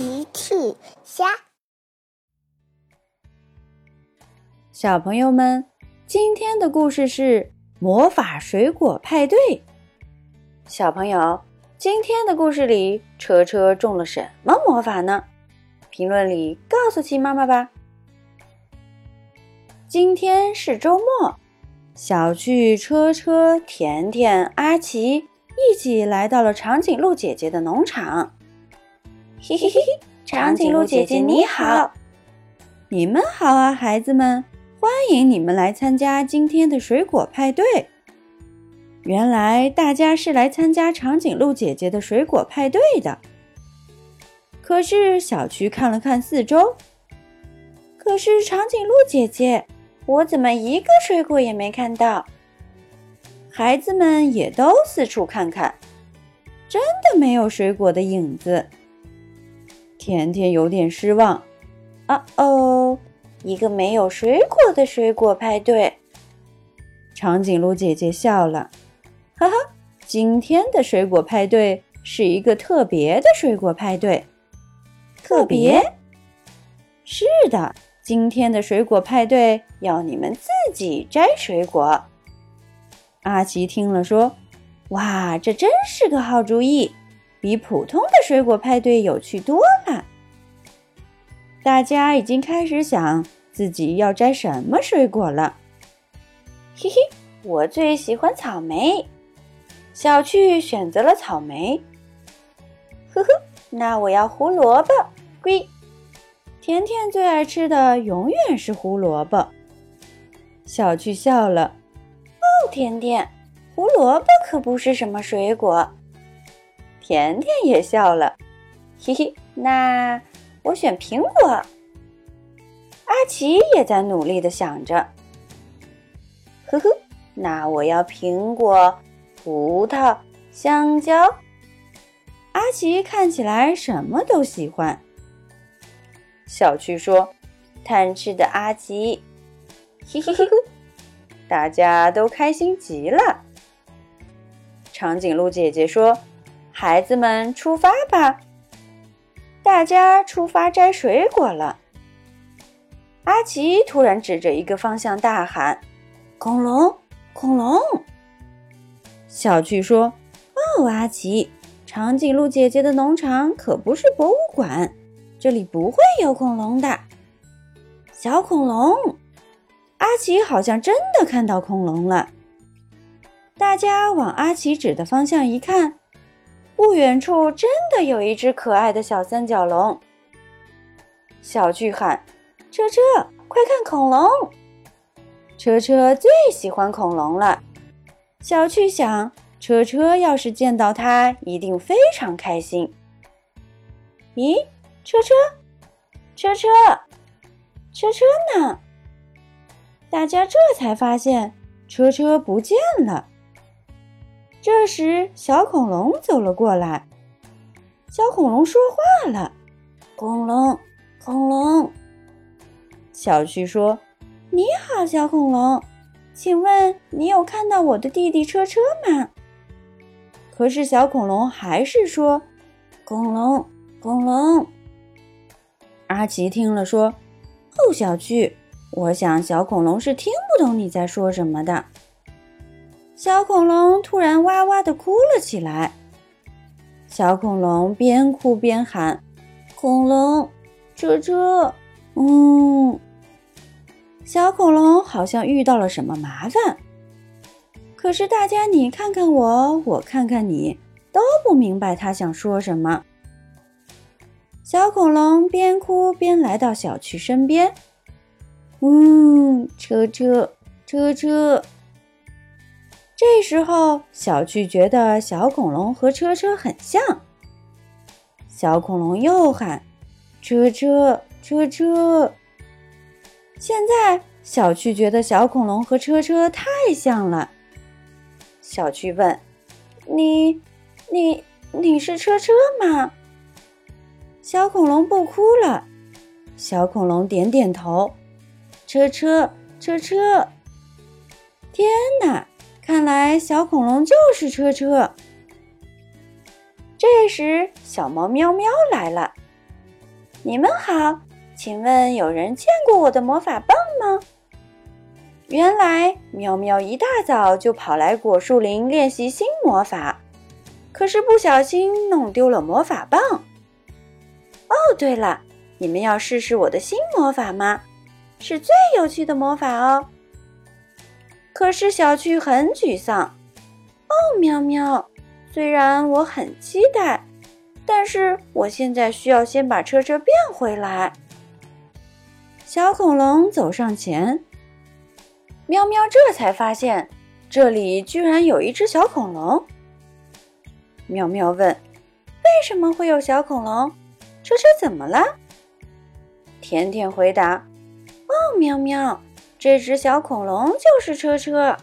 奇趣虾，小朋友们，今天的故事是魔法水果派对。小朋友，今天的故事里，车车中了什么魔法呢？评论里告诉奇妈妈吧。今天是周末，小趣、车车、甜甜、阿奇一起来到了长颈鹿姐姐的农场。嘿嘿嘿，长颈鹿姐姐你好，你们好啊，孩子们，欢迎你们来参加今天的水果派对。原来大家是来参加长颈鹿姐姐的水果派对的。可是小曲看了看四周，可是长颈鹿姐姐，我怎么一个水果也没看到？孩子们也都四处看看，真的没有水果的影子。甜甜有点失望，啊哦，一个没有水果的水果派对。长颈鹿姐姐笑了，哈哈，今天的水果派对是一个特别的水果派对。特别？是的，今天的水果派对要你们自己摘水果。阿奇听了说：“哇，这真是个好主意。”比普通的水果派对有趣多了。大家已经开始想自己要摘什么水果了。嘿嘿，我最喜欢草莓。小趣选择了草莓。呵呵，那我要胡萝卜。龟，甜甜最爱吃的永远是胡萝卜。小趣笑了。哦，甜甜，胡萝卜可不是什么水果。甜甜也笑了，嘿嘿，那我选苹果。阿奇也在努力的想着，呵呵，那我要苹果、葡萄、香蕉。阿奇看起来什么都喜欢。小趣说：“贪吃的阿奇。”嘿嘿嘿，大家都开心极了。长颈鹿姐姐说。孩子们出发吧！大家出发摘水果了。阿奇突然指着一个方向大喊：“恐龙，恐龙！”小趣说：“哦，阿奇，长颈鹿姐姐的农场可不是博物馆，这里不会有恐龙的。”小恐龙，阿奇好像真的看到恐龙了。大家往阿奇指的方向一看。不远处真的有一只可爱的小三角龙。小巨喊：“车车，快看恐龙！”车车最喜欢恐龙了。小巨想，车车要是见到它，一定非常开心。咦，车车，车车，车车呢？大家这才发现车车不见了。这时，小恐龙走了过来。小恐龙说话了：“恐龙，恐龙。”小趣说：“你好，小恐龙，请问你有看到我的弟弟车车吗？”可是小恐龙还是说：“恐龙，恐龙。”阿奇听了说：“哦，小趣，我想小恐龙是听不懂你在说什么的。”小恐龙突然哇哇的哭了起来。小恐龙边哭边喊：“恐龙，车车，嗯。”小恐龙好像遇到了什么麻烦。可是大家你看看我，我看看你，都不明白他想说什么。小恐龙边哭边来到小趣身边：“嗯，车车，车车。”这时候，小趣觉得小恐龙和车车很像。小恐龙又喊：“车车，车车。”现在，小趣觉得小恐龙和车车太像了。小趣问：“你，你，你是车车吗？”小恐龙不哭了。小恐龙点点头：“车车，车车。”天哪！看来小恐龙就是车车。这时，小猫喵喵来了。你们好，请问有人见过我的魔法棒吗？原来喵喵一大早就跑来果树林练习新魔法，可是不小心弄丢了魔法棒。哦，对了，你们要试试我的新魔法吗？是最有趣的魔法哦。可是小趣很沮丧。哦，喵喵，虽然我很期待。但是我现在需要先把车车变回来。小恐龙走上前，喵喵这才发现这里居然有一只小恐龙。喵喵问：“为什么会有小恐龙？车车怎么了？”甜甜回答：“哦，喵喵，这只小恐龙就是车车。”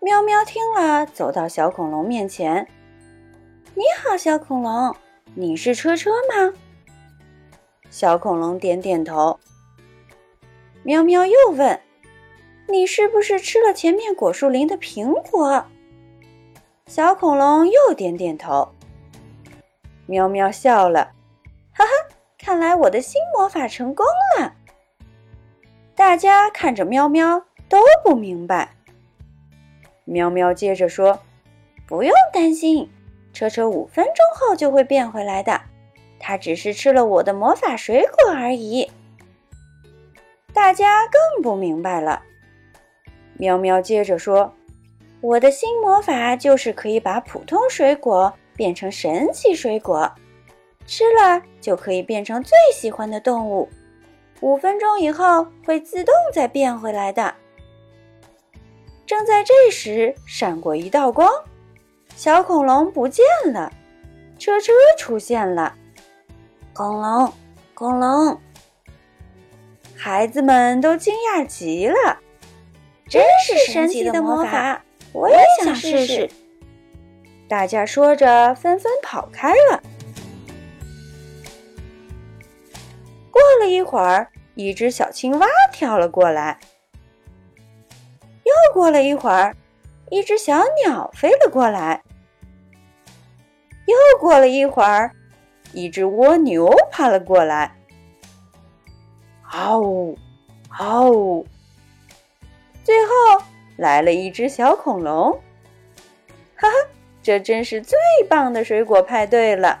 喵喵听了，走到小恐龙面前。你好，小恐龙，你是车车吗？小恐龙点点头。喵喵又问：“你是不是吃了前面果树林的苹果？”小恐龙又点点头。喵喵笑了，哈哈，看来我的新魔法成功了。大家看着喵喵都不明白。喵喵接着说：“不用担心。”车车五分钟后就会变回来的，它只是吃了我的魔法水果而已。大家更不明白了。喵喵接着说：“我的新魔法就是可以把普通水果变成神奇水果，吃了就可以变成最喜欢的动物。五分钟以后会自动再变回来的。”正在这时，闪过一道光。小恐龙不见了，车车出现了。恐龙，恐龙，孩子们都惊讶极了，真是神奇的魔法！我也想试试。大家说着，纷纷跑开了。一会儿，一只小青蛙跳了过来。又过了一会儿。一只小鸟飞了过来，又过了一会儿，一只蜗牛爬了过来。嗷呜，嗷呜！最后来了一只小恐龙。哈哈，这真是最棒的水果派对了！